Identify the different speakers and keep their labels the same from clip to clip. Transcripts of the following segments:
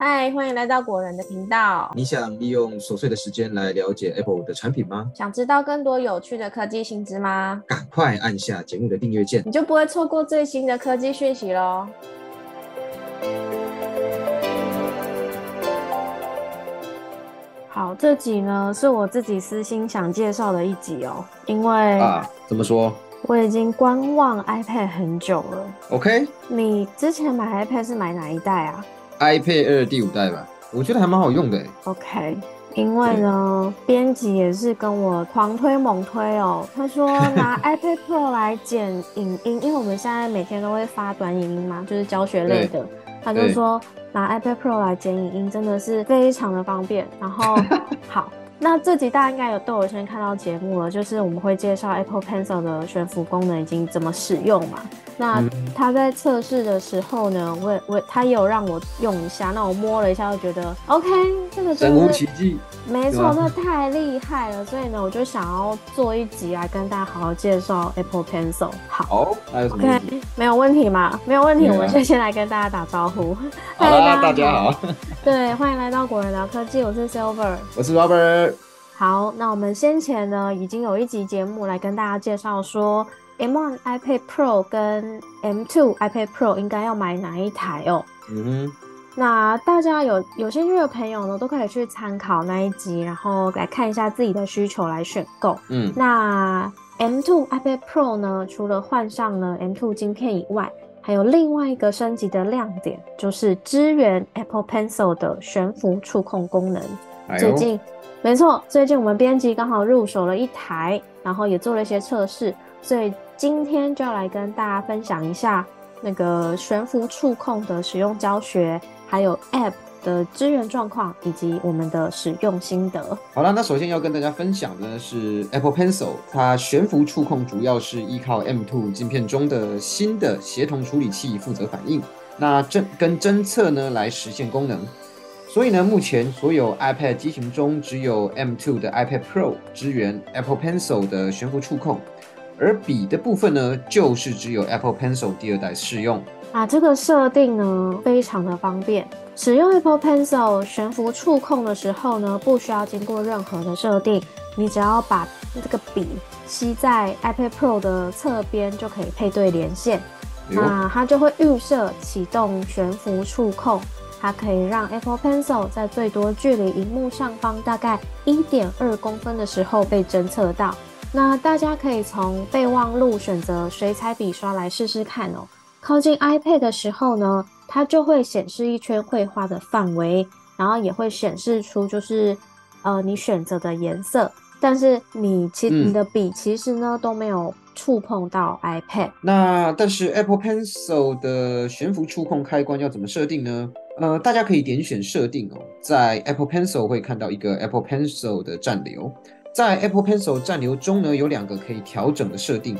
Speaker 1: 嗨，欢迎来到果仁的频道。
Speaker 2: 你想利用琐碎的时间来了解 Apple 的产品吗？
Speaker 1: 想知道更多有趣的科技新知吗？
Speaker 2: 赶快按下节目的订阅键，
Speaker 1: 你就不会错过最新的科技讯息喽。好，这集呢是我自己私心想介绍的一集哦，因为
Speaker 2: 啊，怎么说
Speaker 1: 我已经观望 iPad 很久了。
Speaker 2: ？OK，iPad
Speaker 1: 你之前买 iPad 是买哪一代啊
Speaker 2: 二第五代吧，我觉得还蛮好用的欸。
Speaker 1: ？OK，因为呢，编辑也是跟我狂推猛推哦。他说拿 iPad Pro 来剪影音，因为我们现在每天都会发短影音嘛，就是教学类的。他就说拿 iPad Pro 来剪影音真的是非常的方便。然后 好，那这集大家应该有都有先看到节目了，就是我们会介绍 Apple Pencil 的悬浮功能以及怎么使用嘛。那
Speaker 2: 嗯
Speaker 1: 他在测试的时候呢，我我他也有让我用一下，那我摸了一下，就觉得 OK，这个真
Speaker 2: 神乎
Speaker 1: 的没错，那太厉害了，所以呢，我就想要做一集来跟大家好好介绍 Apple Pencil。好，OK，
Speaker 2: 题？
Speaker 1: 没有问题吗？没有问题，我们就先来跟大家打招呼。
Speaker 2: 好
Speaker 1: 嗨
Speaker 2: 啦，大家好，
Speaker 1: 对，欢迎来到果仁聊科技，我是 Silver。
Speaker 2: 我是 Robert。
Speaker 1: 好，那我们先前呢已经有一集节目来跟大家介绍说，M1 iPad Pro 跟 M2 iPad Pro 应该要买哪一台哦。
Speaker 2: 嗯
Speaker 1: 那大家有有兴趣的朋友呢，都可以去参考那一集，然后来看一下自己的需求来选购。
Speaker 2: 嗯，
Speaker 1: 那 M2 iPad Pro 呢，除了换上了 M2 晶片以外，还有另外一个升级的亮点，就是支援 Apple Pencil 的悬浮触控功能。
Speaker 2: 哎，
Speaker 1: 最近，没错，最近我们编辑刚好入手了一台，然后也做了一些测试，所以今天就要来跟大家分享一下那个悬浮触控的使用教学，还有 App 的支援状况，以及我们的使用心得。
Speaker 2: 好了，那首先要跟大家分享的是 Apple Pencil，它悬浮触控主要是依靠 M2 镜片中的新的协同处理器负责反应，那侦跟侦测呢来实现功能。所以呢，目前所有 iPad 机型中只有 M2 的 iPad Pro 支援 Apple Pencil 的悬浮触控，而笔的部分呢，就是只有 Apple Pencil 第二代适用。
Speaker 1: 啊，这个设定呢非常的方便。使用 Apple Pencil 悬浮触控的时候呢，不需要经过任何的设定，你只要把这个笔吸在 iPad Pro 的侧边就可以配对连线，那它就会预设启动悬浮触控，它可以让 Apple Pencil 在最多距离荧幕上方大概一点二公分的时候被侦测到。那大家可以从备忘录选择水彩笔刷来试试看哦。靠近 iPad 的时候呢，它就会显示一圈绘画的范围，然后也会显示出就是呃你选择的颜色，但是你其、
Speaker 2: 嗯
Speaker 1: 你的笔其实呢都没有触碰到 iPad。
Speaker 2: 那但是 Apple Pencil 的悬浮触控开关要怎么设定呢？呃，大家可以点选设定哦，在 Apple Pencil 会看到一个 Apple Pencil 的暂留，在 Apple Pencil 暂留中呢，有两个可以调整的设定。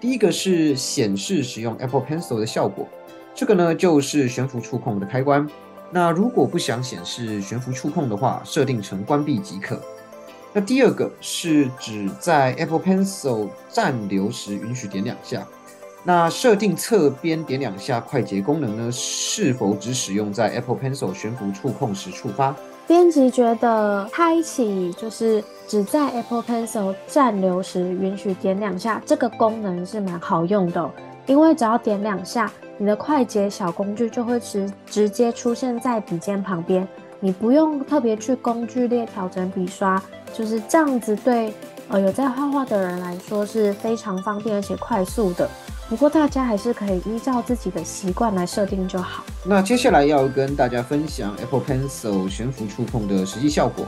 Speaker 2: 第一个是显示使用 Apple Pencil 的效果，这个呢就是悬浮触控的开关。那如果不想显示悬浮触控的话，设定成关闭即可。那第二个是指在 Apple Pencil 暂留时允许点两下。那设定侧边点两下快捷功能呢，是否只使用在 Apple Pencil 悬浮触控时触发？
Speaker 1: 编辑觉得开启就是只在 Apple Pencil 暂留时允许点两下，这个功能是蛮好用的、因为只要点两下，你的快捷小工具就会直直接出现在笔尖旁边，你不用特别去工具列调整笔刷，就是这样子对呃有在画画的人来说是非常方便而且快速的。不过大家还是可以依照自己的习惯来设定就好。
Speaker 2: 那接下来要跟大家分享 Apple Pencil 悬浮触控的实际效果。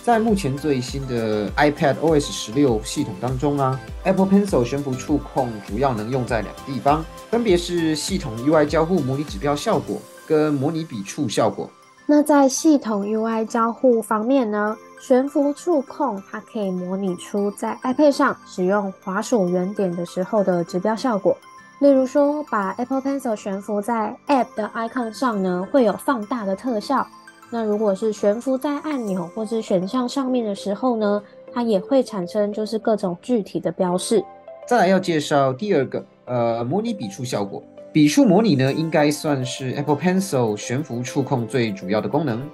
Speaker 2: 在目前最新的 iPad OS 十六系统当中啊，Apple Pencil 悬浮触控主要能用在两个地方，分别是系统 UI 交互模拟指标效果跟模拟笔触效果。
Speaker 1: 那在系统 UI 交互方面呢，悬浮触控它可以模拟出在 iPad 上使用滑鼠圆点的时候的指标效果。例如说，把 Apple Pencil 悬浮在 App 的 icon 上呢，会有放大的特效。那如果是悬浮在按钮或是选项上面的时候呢，它也会产生就是各种具体的标示。
Speaker 2: 再来要介绍第二个，呃，模拟笔触效果。笔触模拟呢，应该算是 Apple Pencil 悬浮触控最主要的功能，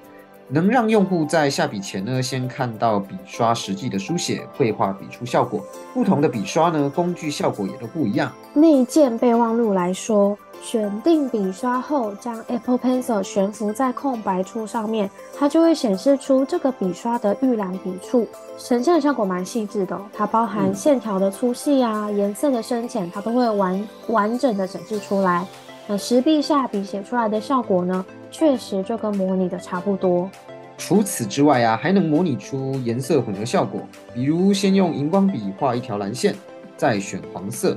Speaker 2: 能让用户在下笔前呢，先看到笔刷实际的书写、绘画笔触效果。不同的笔刷呢，工具效果也都不一样。
Speaker 1: 内建备忘录来说。选定笔刷后，将 Apple Pencil 悬浮在空白处上面，它就会显示出这个笔刷的预览笔触，呈现的效果蛮细致的。它包含线条的粗细啊、颜色的深浅，它都会完完整的展示出来。那实笔下笔写出来的效果呢，确实就跟模拟的差不多。
Speaker 2: 除此之外啊，还能模拟出颜色混合效果，比如先用荧光笔画一条蓝线，再选黄色。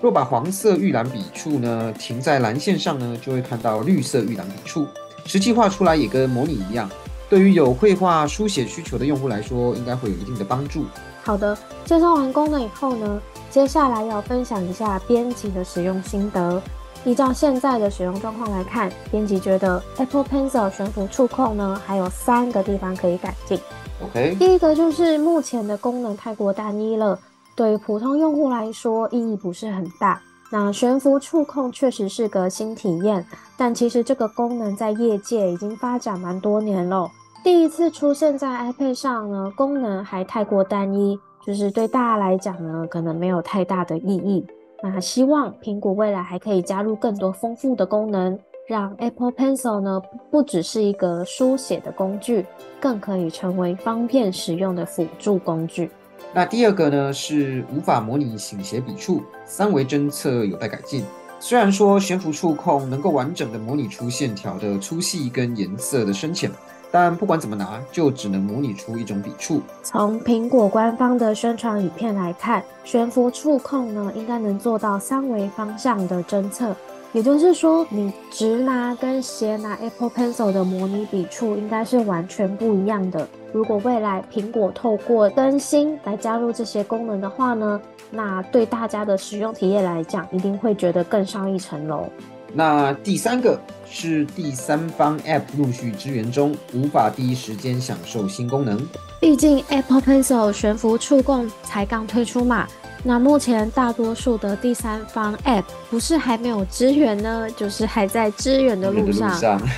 Speaker 2: 若把黄色预览笔触呢停在蓝线上呢，就会看到绿色预览笔触，实际画出来也跟模拟一样。对于有绘画书写需求的用户来说，应该会有一定的帮助。
Speaker 1: 好的，介绍完功能以后呢，接下来要分享一下编辑的使用心得。依照现在的使用状况来看，编辑觉得 Apple Pencil 悬浮触控呢，还有三个地方可以改进。
Speaker 2: OK，
Speaker 1: 第一个就是目前的功能太过单一了。对普通用户来说意义不是很大。那悬浮触控确实是个新体验，但其实这个功能在业界已经发展蛮多年了。第一次出现在 iPad 上呢，功能还太过单一，就是对大家来讲呢，可能没有太大的意义。那希望苹果未来还可以加入更多丰富的功能，让 Apple Pencil 呢不只是一个书写的工具，更可以成为方便使用的辅助工具。
Speaker 2: 那第二个呢是无法模拟倾斜笔触，三维侦测有待改进。虽然说悬浮触控能够完整的模拟出线条的粗细跟颜色的深浅，但不管怎么拿，就只能模拟出一种笔触。
Speaker 1: 从苹果官方的宣传影片来看，悬浮触控呢应该能做到三维方向的侦测。也就是说，你直拿跟斜拿 Apple Pencil 的模拟笔触应该是完全不一样的。如果未来苹果透过更新来加入这些功能的话呢，那对大家的使用体验来讲，一定会觉得更上一层楼。
Speaker 2: 那第三个是第三方 App 陆续支援中，无法第一时间享受新功能。
Speaker 1: 毕竟 Apple Pencil 悬浮触控才刚推出嘛。那目前大多数的第三方 App 不是还没有支援呢，就是还在支援的路上。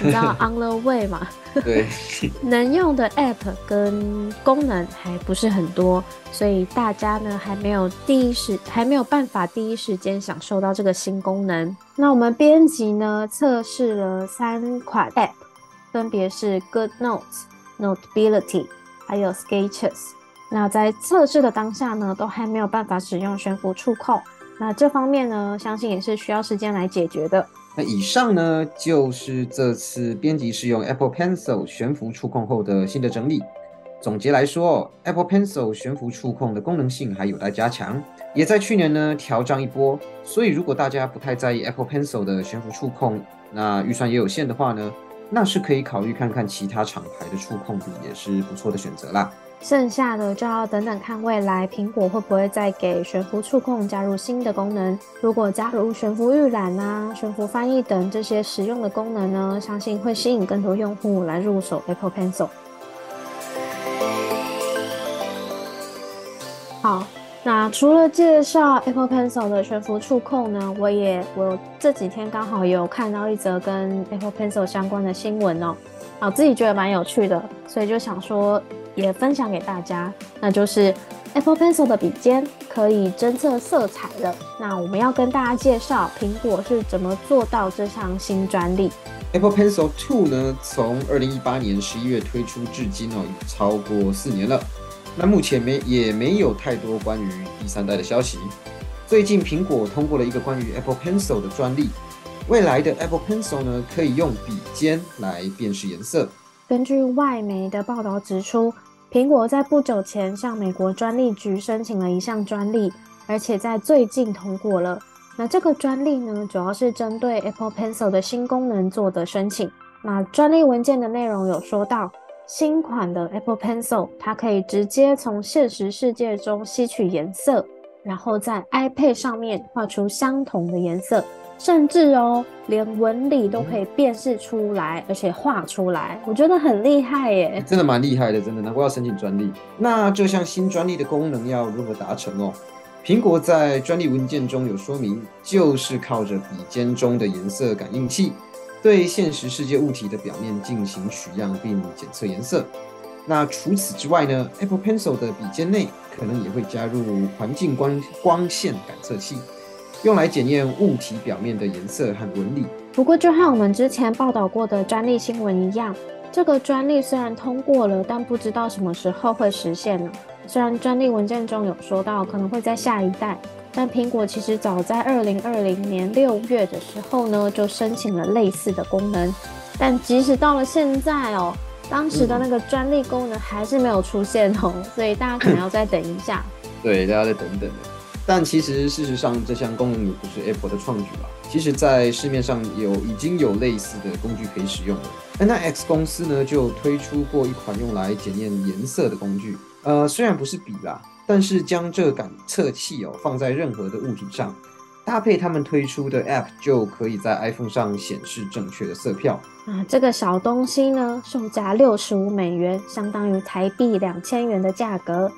Speaker 1: 你知道 On the way 嘛？
Speaker 2: 对。
Speaker 1: 能用的 App 跟功能还不是很多，所以大家呢还没有第一时还没有办法第一时间享受到这个新功能。那我们编辑呢测试了三款 App，分别是 Good Notes、Notability，还有 Sketches。那在测试的当下呢，都还没有办法使用悬浮触控。那这方面呢，相信也是需要时间来解决的。
Speaker 2: 那以上呢，就是这次编辑试用 Apple Pencil 悬浮触控后的新的整理。总结来说，Apple Pencil 悬浮触控的功能性还有待加强，也在去年呢调涨一波。所以如果大家不太在意 Apple Pencil 的悬浮触控，那预算也有限的话呢，那是可以考虑看看其他厂牌的触控笔，也是不错的选择啦。
Speaker 1: 剩下的就要等等看未来苹果会不会再给悬浮触控加入新的功能。如果加入悬浮预览啊、悬浮翻译等这些实用的功能呢，相信会吸引更多用户来入手 Apple Pencil。好，那除了介绍 Apple Pencil 的悬浮触控呢，我也我这几天刚好有看到一则跟 Apple Pencil 相关的新闻哦，啊，自己觉得蛮有趣的，所以就想说。也分享给大家，那就是 Apple Pencil 的笔尖可以侦测色彩了。那我们要跟大家介绍苹果是怎么做到这项新专利。
Speaker 2: Apple Pencil Two 呢，从二零一八年十一月推出至今哦，已超过四年了。那目前没也没有太多关于第三代的消息。最近苹果通过了一个关于 Apple Pencil 的专利，未来的 Apple Pencil 呢，可以用笔尖来辨识颜色。
Speaker 1: 根据外媒的报道指出，苹果在不久前向美国专利局申请了一项专利，而且在最近通过了。那这个专利呢，主要是针对 Apple Pencil 的新功能做的申请。那专利文件的内容有说到，新款的 Apple Pencil 它可以直接从现实世界中吸取颜色，然后在 iPad 上面画出相同的颜色。甚至哦，连纹理都可以辨识出来，而且画出来，我觉得很厉害耶！
Speaker 2: 真的蛮厉害的，真的难怪要申请专利。那这项新专利的功能要如何达成哦？苹果在专利文件中有说明，就是靠着笔尖中的颜色感应器，对现实世界物体的表面进行取样并检测颜色。那除此之外呢？Apple Pencil 的笔尖内可能也会加入环境光光线感测器，用来检验物体表面的颜色和纹理。
Speaker 1: 不过，就和我们之前报道过的专利新闻一样，这个专利虽然通过了，但不知道什么时候会实现呢？虽然专利文件中有说到可能会在下一代，但苹果其实早在二零二零年六月的时候呢，就申请了类似的功能。但即使到了现在哦，当时的那个专利功能还是没有出现哦，所以大家可能要再等一下。
Speaker 2: 对，大家再等等。但其实事实上，这项功能也不是 Apple 的创举了。其实，在市面上有已经有类似的工具可以使用了。NIX 公司呢，就推出过一款用来检验颜色的工具。呃，虽然不是笔啦，但是将这感测器哦放在任何的物体上，搭配他们推出的 App，就可以在 iPhone 上显示正确的色票。
Speaker 1: 啊，这个小东西呢，售价六十五美元，相当于台币两千元的价格。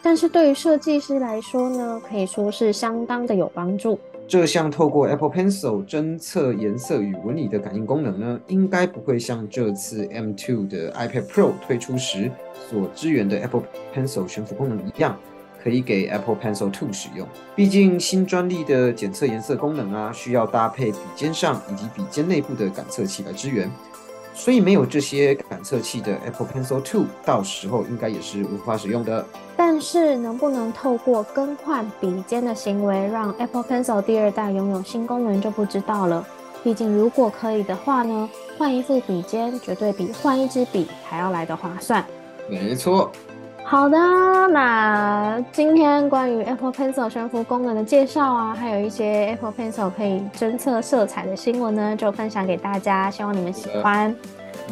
Speaker 1: 但是对于设计师来说呢，可以说是相当的有帮助。
Speaker 2: 这项透过 Apple Pencil 侦测颜色与纹理的感应功能呢，应该不会像这次 M2 的 iPad Pro 推出时所支援的 Apple Pencil 悬浮功能一样，可以给 Apple Pencil 2使用。毕竟新专利的检测颜色功能啊，需要搭配笔尖上以及笔尖内部的感测器来支援。所以没有这些感测器的 Apple Pencil 2，到时候应该也是无法使用的。
Speaker 1: 但是能不能透过更换笔尖的行为，让 Apple Pencil 第二代拥有新功能就不知道了。毕竟如果可以的话呢，换一副笔尖绝对比换一支笔还要来得划算。
Speaker 2: 没错。
Speaker 1: 好的，那今天关于 Apple Pencil 悬浮功能的介绍啊，还有一些 Apple Pencil 可以侦测色彩的新闻呢，就分享给大家，希望你们喜欢。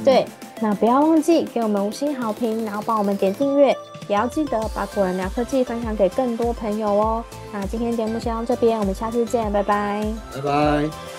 Speaker 1: 对，那不要忘记给我们五星好评，然后帮我们点订阅，也要记得把果仁聊科技分享给更多朋友哦。那今天节目先到这边，我们下次见，拜拜，
Speaker 2: 拜拜。